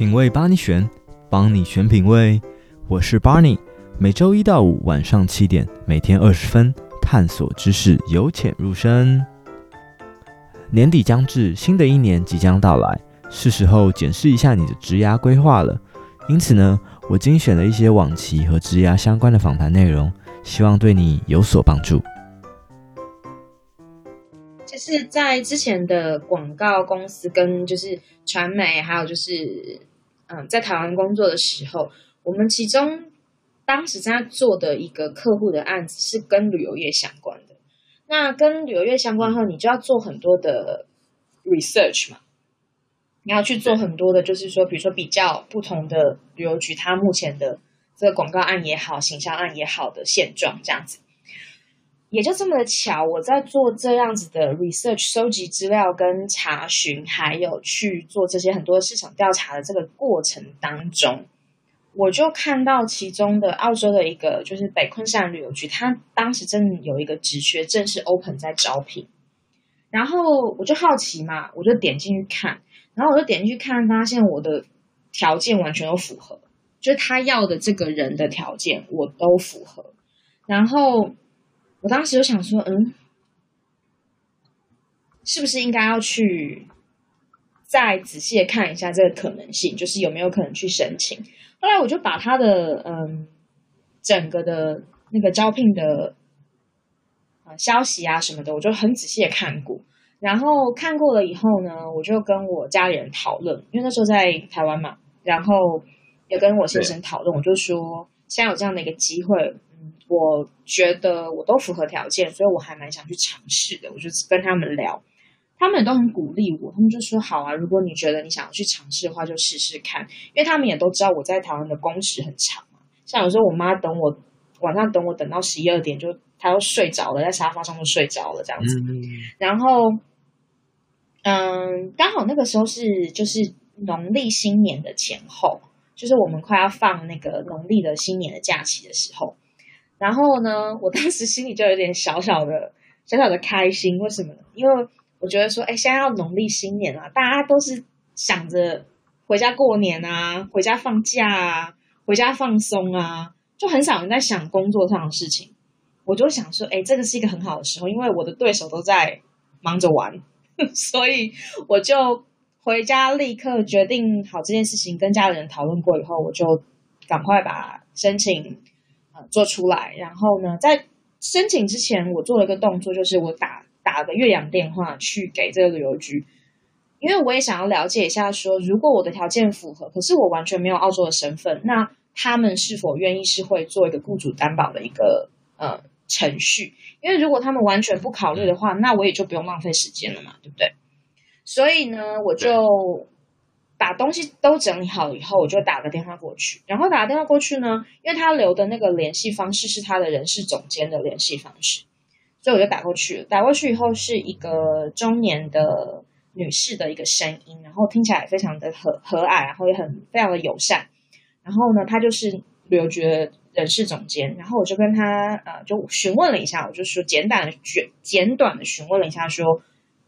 品味帮你选，帮你选品味。我是 Barney，每周一到五晚上七点，每天二十分，探索知识，由浅入深。年底将至，新的一年即将到来，是时候检视一下你的职涯规划了。因此呢，我精选了一些往期和职涯相关的访谈内容，希望对你有所帮助。就是在之前的广告公司跟就是传媒，还有就是嗯，在台湾工作的时候，我们其中当时在做的一个客户的案子是跟旅游业相关的。那跟旅游业相关后，你就要做很多的 research 嘛，你要去做很多的，就是说，比如说比较不同的旅游局，它目前的这个广告案也好，行销案也好的现状这样子。也就这么的巧，我在做这样子的 research，收集资料跟查询，还有去做这些很多市场调查的这个过程当中，我就看到其中的澳洲的一个就是北昆士兰旅游局，他当时真的有一个职缺正式 open 在招聘，然后我就好奇嘛，我就点进去看，然后我就点进去看，发现我的条件完全都符合，就是他要的这个人的条件我都符合，然后。我当时就想说，嗯，是不是应该要去再仔细的看一下这个可能性，就是有没有可能去申请？后来我就把他的嗯整个的那个招聘的啊消息啊什么的，我就很仔细的看过。然后看过了以后呢，我就跟我家里人讨论，因为那时候在台湾嘛，然后也跟我先生讨论，我就说现在有这样的一个机会。我觉得我都符合条件，所以我还蛮想去尝试的。我就跟他们聊，他们也都很鼓励我。他们就说：“好啊，如果你觉得你想要去尝试的话，就试试看。”因为他们也都知道我在台湾的工时很长嘛。像有时候我妈等我晚上等我等到十一二点，就她都睡着了，在沙发上都睡着了这样子。嗯、然后，嗯，刚好那个时候是就是农历新年的前后，就是我们快要放那个农历的新年的假期的时候。然后呢，我当时心里就有点小小的、小小的开心。为什么呢？因为我觉得说，哎，现在要农历新年了，大家都是想着回家过年啊，回家放假啊，回家放松啊，就很少人在想工作上的事情。我就想说，哎，这个是一个很好的时候，因为我的对手都在忙着玩，所以我就回家立刻决定好这件事情，跟家人讨论过以后，我就赶快把申请。做出来，然后呢，在申请之前，我做了个动作，就是我打打个岳阳电话去给这个旅游局，因为我也想要了解一下，说如果我的条件符合，可是我完全没有澳洲的身份，那他们是否愿意是会做一个雇主担保的一个呃程序？因为如果他们完全不考虑的话，那我也就不用浪费时间了嘛，对不对？所以呢，我就。把东西都整理好以后，我就打个电话过去。然后打个电话过去呢，因为他留的那个联系方式是他的人事总监的联系方式，所以我就打过去了。打过去以后是一个中年的女士的一个声音，然后听起来非常的和和蔼，然后也很非常的友善。然后呢，他就是旅游局的人事总监。然后我就跟他呃，就询问了一下，我就说简短的简简短的询问了一下说。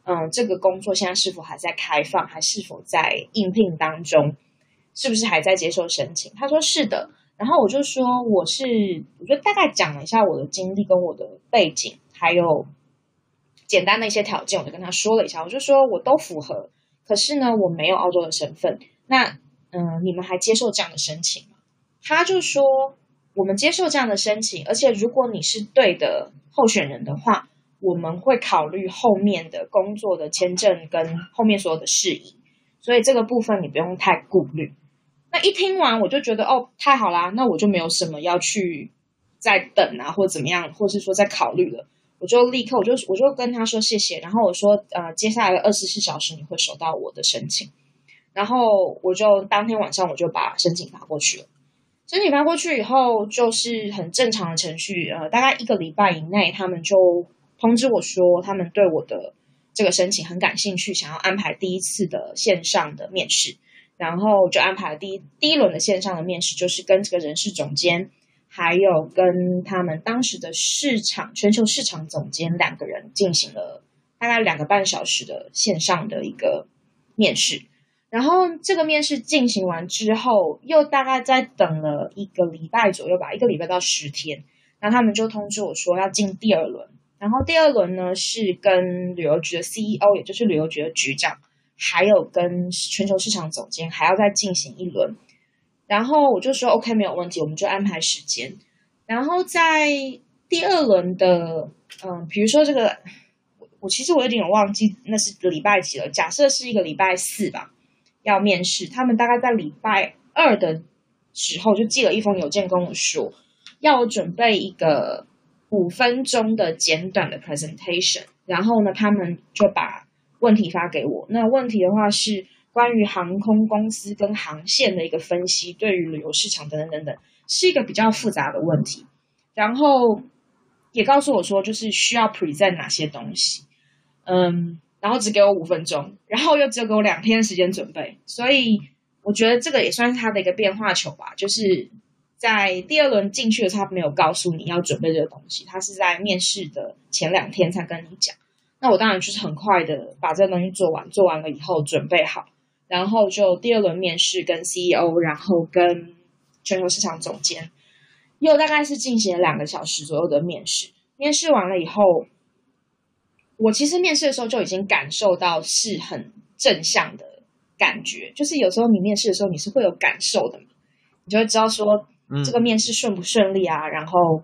嗯，这个工作现在是否还在开放，还是否在应聘当中？是不是还在接受申请？他说是的。然后我就说我是，我就大概讲了一下我的经历跟我的背景，还有简单的一些条件，我就跟他说了一下。我就说我都符合，可是呢，我没有澳洲的身份。那嗯，你们还接受这样的申请吗？他就说我们接受这样的申请，而且如果你是对的候选人的话。我们会考虑后面的工作的签证跟后面所有的事宜，所以这个部分你不用太顾虑。那一听完我就觉得哦，太好啦，那我就没有什么要去再等啊，或怎么样，或是说再考虑了，我就立刻我就我就跟他说谢谢，然后我说呃，接下来的二十四小时你会收到我的申请，然后我就当天晚上我就把申请发过去了。申请发过去以后就是很正常的程序，呃，大概一个礼拜以内他们就。通知我说，他们对我的这个申请很感兴趣，想要安排第一次的线上的面试，然后就安排了第一第一轮的线上的面试，就是跟这个人事总监，还有跟他们当时的市场全球市场总监两个人进行了大概两个半小时的线上的一个面试。然后这个面试进行完之后，又大概再等了一个礼拜左右吧，一个礼拜到十天，然后他们就通知我说要进第二轮。然后第二轮呢是跟旅游局的 CEO，也就是旅游局的局长，还有跟全球市场总监还要再进行一轮。然后我就说 OK，没有问题，我们就安排时间。然后在第二轮的，嗯，比如说这个，我其实我有点忘记那是礼拜几了。假设是一个礼拜四吧，要面试。他们大概在礼拜二的时候就寄了一封邮件跟我说，要我准备一个五分钟的简短的 presentation。然后呢，他们就把问题发给我。那问题的话是关于航空公司跟航线的一个分析，对于旅游市场等等等等，是一个比较复杂的问题。然后。也告诉我说，就是需要 present 哪些东西，嗯，然后只给我五分钟，然后又只有给我两天时间准备，所以我觉得这个也算是他的一个变化球吧。就是在第二轮进去的时候，他没有告诉你要准备这个东西，他是在面试的前两天才跟你讲。那我当然就是很快的把这个东西做完，做完了以后准备好，然后就第二轮面试跟 CEO，然后跟全球市场总监。又大概是进行了两个小时左右的面试，面试完了以后，我其实面试的时候就已经感受到是很正向的感觉，就是有时候你面试的时候你是会有感受的嘛，你就会知道说这个面试顺不顺利啊，嗯、然后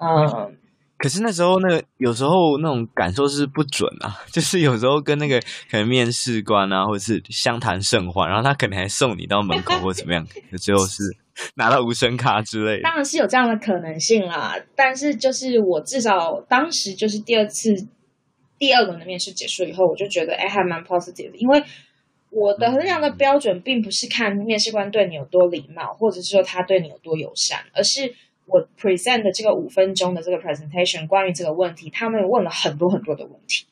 嗯。可是那时候，那个有时候那种感受是不准啊，就是有时候跟那个可能面试官啊，或者是相谈甚欢，然后他可能还送你到门口或怎么样，最后是拿到无声卡之类的。当然是有这样的可能性啦，但是就是我至少当时就是第二次第二轮的面试结束以后，我就觉得哎还蛮 positive 的，因为我的衡量的标准并不是看面试官对你有多礼貌，或者是说他对你有多友善，而是。我 present 的这个五分钟的这个 presentation，关于这个问题，他们问了很多很多的问题。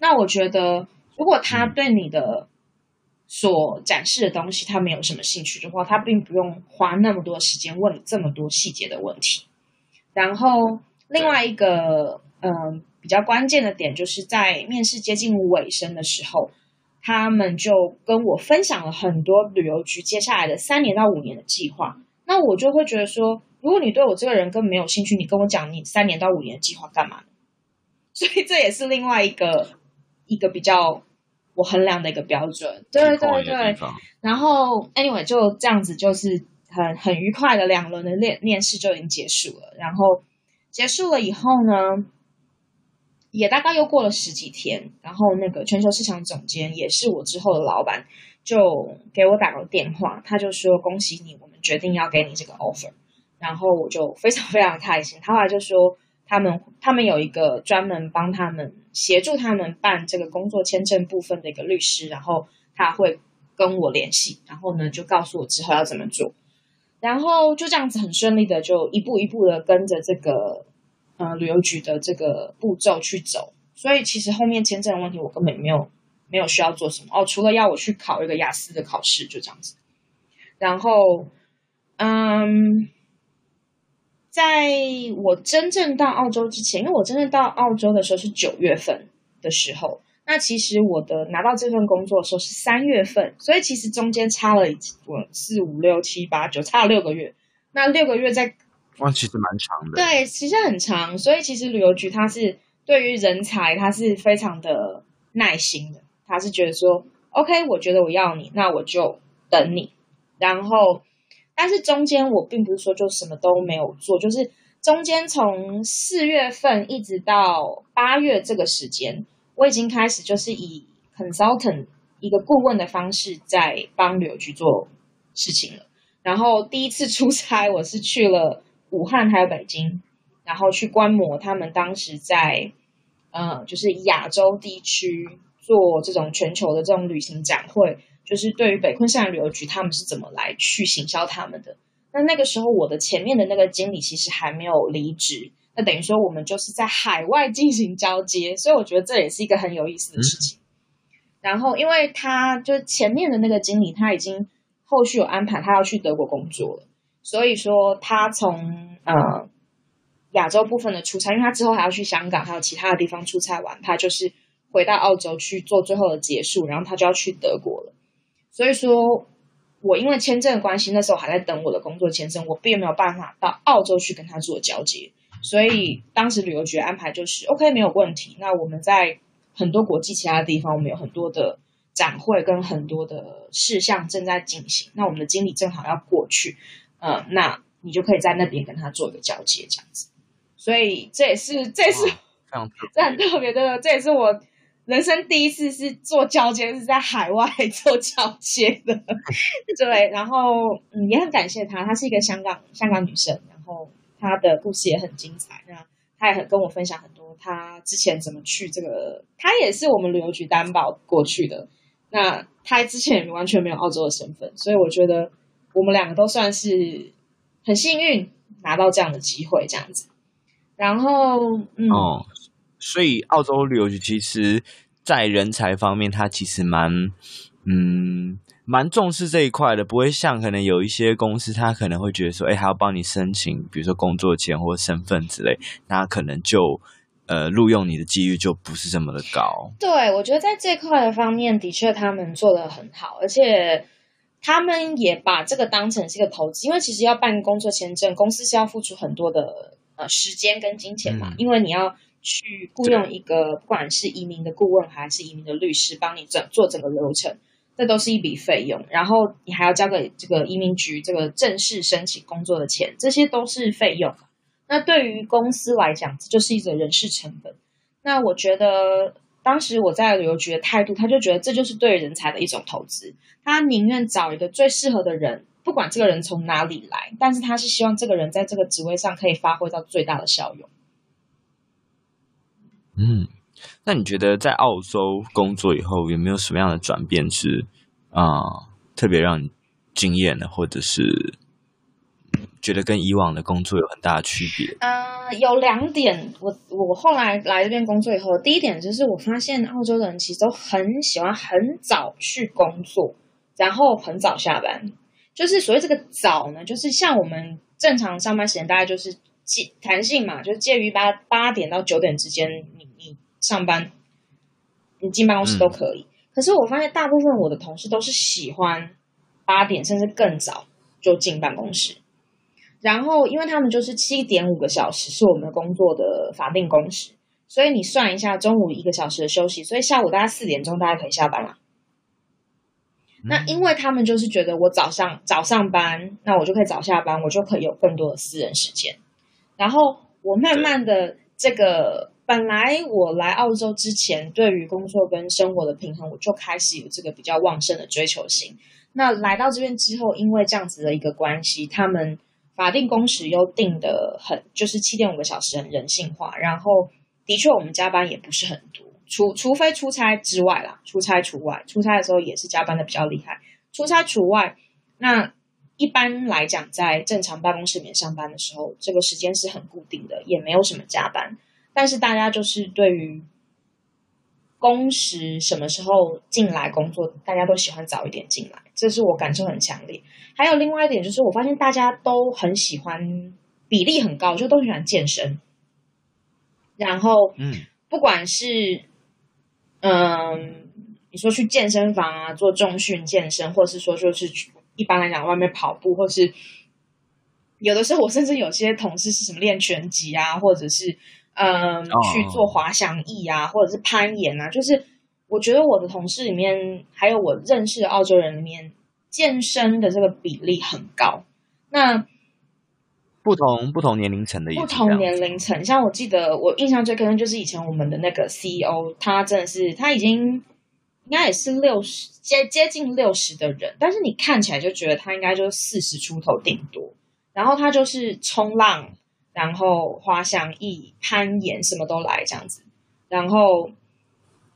那我觉得，如果他对你的所展示的东西他没有什么兴趣的话，他并不用花那么多时间问你这么多细节的问题。然后另外一个嗯、呃、比较关键的点，就是在面试接近尾声的时候，他们就跟我分享了很多旅游局接下来的三年到五年的计划。那我就会觉得说。如果你对我这个人根本没有兴趣，你跟我讲你三年到五年的计划干嘛呢？所以这也是另外一个一个比较我衡量的一个标准。对对对。然后，anyway，就这样子，就是很很愉快的两轮的面面试就已经结束了。然后结束了以后呢，也大概又过了十几天，然后那个全球市场总监也是我之后的老板，就给我打个电话，他就说：“恭喜你，我们决定要给你这个 offer。”然后我就非常非常开心，他后来就说他们他们有一个专门帮他们协助他们办这个工作签证部分的一个律师，然后他会跟我联系，然后呢就告诉我之后要怎么做，然后就这样子很顺利的就一步一步的跟着这个呃旅游局的这个步骤去走，所以其实后面签证的问题我根本没有没有需要做什么哦，除了要我去考一个雅思的考试，就这样子，然后嗯。在我真正到澳洲之前，因为我真正到澳洲的时候是九月份的时候，那其实我的拿到这份工作的时候是三月份，所以其实中间差了我四五六七八九，差了六个月。那六个月在，哇，其实蛮长的。对，其实很长。所以其实旅游局它是对于人才，它是非常的耐心的，他是觉得说，OK，我觉得我要你，那我就等你，然后。但是中间我并不是说就什么都没有做，就是中间从四月份一直到八月这个时间，我已经开始就是以 consultant 一个顾问的方式在帮旅游局做事情了。然后第一次出差，我是去了武汉还有北京，然后去观摩他们当时在呃就是亚洲地区做这种全球的这种旅行展会。就是对于北昆山旅游局，他们是怎么来去行销他们的？那那个时候，我的前面的那个经理其实还没有离职，那等于说我们就是在海外进行交接，所以我觉得这也是一个很有意思的事情。嗯、然后，因为他就前面的那个经理，他已经后续有安排，他要去德国工作了，所以说他从呃亚洲部分的出差，因为他之后还要去香港，还有其他的地方出差完，他就是回到澳洲去做最后的结束，然后他就要去德国了。所以说，我因为签证的关系，那时候还在等我的工作签证，我并没有办法到澳洲去跟他做交接。所以当时旅游局安排就是，OK，没有问题。那我们在很多国际其他的地方，我们有很多的展会跟很多的事项正在进行。那我们的经理正好要过去，呃，那你就可以在那边跟他做一个交接，这样子。所以这也是，这也是，这很特别的，这也是我人生第一次是做交接，是在海外做交接的。对，然后嗯，也很感谢她，她是一个香港香港女生，然后她的故事也很精彩。那她也很跟我分享很多，她之前怎么去这个，她也是我们旅游局担保过去的。那她之前完全没有澳洲的身份，所以我觉得我们两个都算是很幸运拿到这样的机会，这样子。然后，嗯。哦所以，澳洲旅游局其实，在人才方面，它其实蛮，嗯，蛮重视这一块的。不会像可能有一些公司，他可能会觉得说，哎，还要帮你申请，比如说工作签或身份之类，那可能就，呃，录用你的几率就不是这么的高。对，我觉得在这块的方面，的确他们做的很好，而且他们也把这个当成是一个投资，因为其实要办工作签证，公司是要付出很多的呃时间跟金钱嘛，嗯、因为你要。去雇佣一个不管是移民的顾问还是移民的律师，帮你整做整个流程，这都是一笔费用。然后你还要交给这个移民局这个正式申请工作的钱，这些都是费用。那对于公司来讲，这就是一种人事成本。那我觉得当时我在旅游局的态度，他就觉得这就是对人才的一种投资，他宁愿找一个最适合的人，不管这个人从哪里来，但是他是希望这个人在这个职位上可以发挥到最大的效用。嗯，那你觉得在澳洲工作以后有没有什么样的转变是啊、特别让你惊艳的，或者是觉得跟以往的工作有很大的区别？啊、呃，有两点，我我后来来这边工作以后，第一点就是我发现澳洲的人其实都很喜欢很早去工作，然后很早下班。就是所谓这个早呢，就是像我们正常上班时间大概就是。介弹性嘛，就是介于八八点到九点之间，你你上班，你进办公室都可以。嗯。可是我发现大部分我的同事都是喜欢八点甚至更早就进办公室，然后因为他们就是七点五个小时是我们的工作的法定工时，所以你算一下中午一个小时的休息，所以下午大概四点钟大家可以下班了。嗯。那因为他们就是觉得我早上早上班，那我就可以早下班，我就可以有更多的私人时间。然后我慢慢的这个，本来我来澳洲之前，对于工作跟生活的平衡，我就开始有这个比较旺盛的追求心。那来到这边之后，因为这样子的一个关系，他们法定工时又定得很，就是七点五个小时，很人性化。然后的确，我们加班也不是很多，除除非出差之外啦，出差除外，出差的时候也是加班的比较厉害。出差除外，那。一般来讲，在正常办公室里面上班的时候，这个时间是很固定的，也没有什么加班。但是大家就是对于工时什么时候进来工作，大家都喜欢早一点进来，这是我感受很强烈。还有另外一点就是，我发现大家都很喜欢，比例很高，就都很喜欢健身。然后，嗯，不管是嗯，你说去健身房啊，做重训健身，或者是说就是。一般来讲，外面跑步，或是有的时候，我甚至有些同事是什么练拳击啊，或者是嗯、呃、去做滑翔翼啊，或者是攀岩啊。就是我觉得我的同事里面，还有我认识的澳洲人里面，健身的这个比例很高。那不同不同年龄层的也，不同年龄层，像我记得我印象最深就是以前我们的那个 CEO，他真的是他已经。应该也是六十接接近六十的人，但是你看起来就觉得他应该就四十出头顶多。然后他就是冲浪，然后滑翔翼、攀岩什么都来这样子。然后，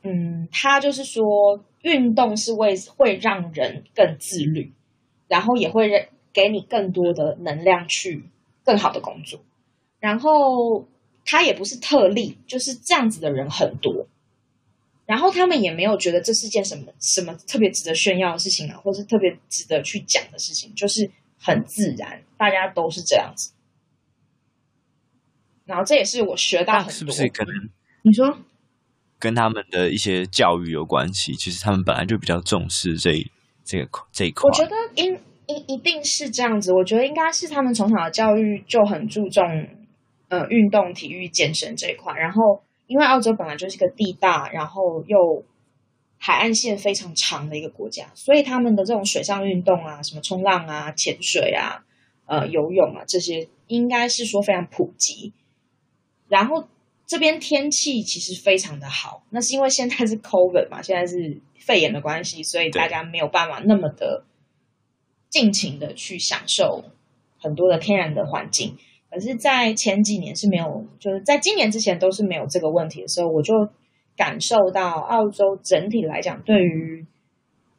嗯，他就是说运动是为会让人更自律，然后也会给你更多的能量去更好的工作。然后他也不是特例，就是这样子的人很多。然后他们也没有觉得这是件什么什么特别值得炫耀的事情啊，或是特别值得去讲的事情，就是很自然，大家都是这样子。然后这也是我学到很多，是不是可能？你说跟他们的一些教育有关系？其实他们本来就比较重视这这个这一块？我觉得应一一定是这样子。我觉得应该是他们从小的教育就很注重呃运动、体育、健身这一块。然后，因为澳洲本来就是个地大，然后又海岸线非常长的一个国家，所以他们的这种水上运动啊，什么冲浪啊、潜水啊、呃游泳啊这些，应该是说非常普及。然后这边天气其实非常的好，那是因为现在是 COVID 嘛，现在是肺炎的关系，所以大家没有办法那么的尽情的去享受很多的天然的环境。可是，在前几年是没有，就是在今年之前都是没有这个问题的时候，我就感受到澳洲整体来讲对于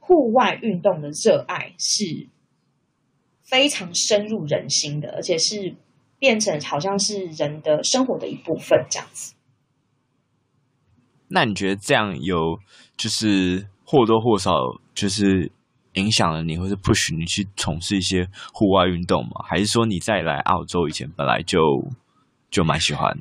户外运动的热爱是非常深入人心的，而且是。变成好像是人的生活的一部分这样子。那你觉得这样有就是或多或少就是影响了你，或是 push 你去从事一些户外运动吗？还是说你在来澳洲以前本来就就蛮喜欢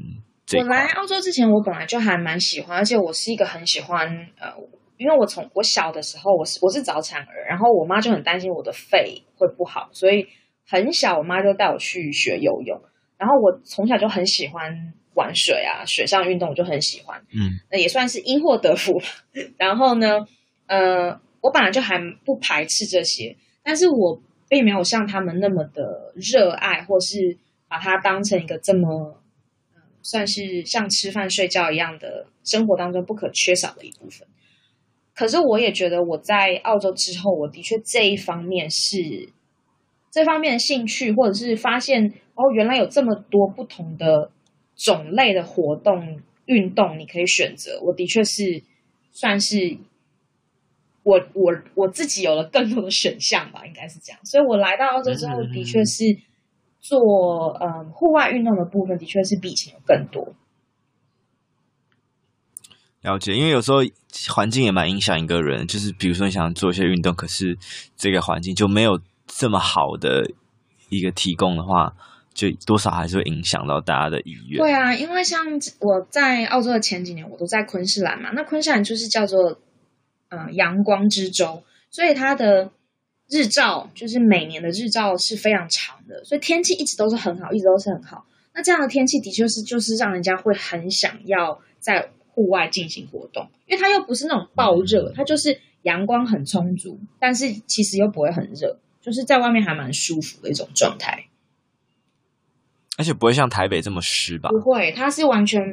这？我来澳洲之前，我本来就还蛮喜欢，而且我是一个很喜欢呃，因为我从我小的时候，我是我是早产儿，然后我妈就很担心我的肺会不好，所以。很小，我妈就带我去学游泳，然后我从小就很喜欢玩水啊，水上运动我就很喜欢，嗯，那也算是因祸得福。然后呢，呃，我本来就还不排斥这些，但是我并没有像他们那么的热爱，或是把它当成一个这么，呃，算是像吃饭睡觉一样的生活当中不可缺少的一部分。可是我也觉得我在澳洲之后，我的确这一方面是。这方面的兴趣，或者是发现哦，原来有这么多不同的种类的活动运动，你可以选择。我的确是算是我我我自己有了更多的选项吧，应该是这样。所以我来到澳洲之后，的确是做嗯户外运动的部分，的确是比以前有更多。了解，因为有时候环境也蛮影响一个人，就是比如说你想做一些运动，可是这个环境就没有。这么好的一个提供的话，就多少还是会影响到大家的意愿。对啊，因为像我在澳洲的前几年，我都在昆士兰嘛。那昆士兰就是叫做呃阳光之州，所以它的日照就是每年的日照是非常长的，所以天气一直都是很好，一直都是很好。那这样的天气的确是就是让人家会很想要在户外进行活动，因为它又不是那种暴热，它就是阳光很充足，但是其实又不会很热。就是在外面还蛮舒服的一种状态，而且不会像台北这么湿吧？不会，它是完全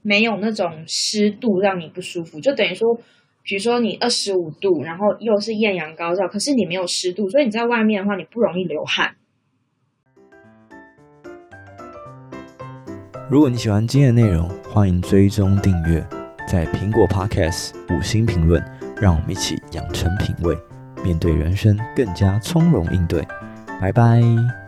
没有那种湿度让你不舒服。就等于说，比如说你二十五度，然后又是艳阳高照，可是你没有湿度，所以你在外面的话，你不容易流汗。如果你喜欢今天的内容，欢迎追踪订阅，在苹果 Podcast 五星评论，让我们一起养成品味。面对人生更加从容应对，拜拜。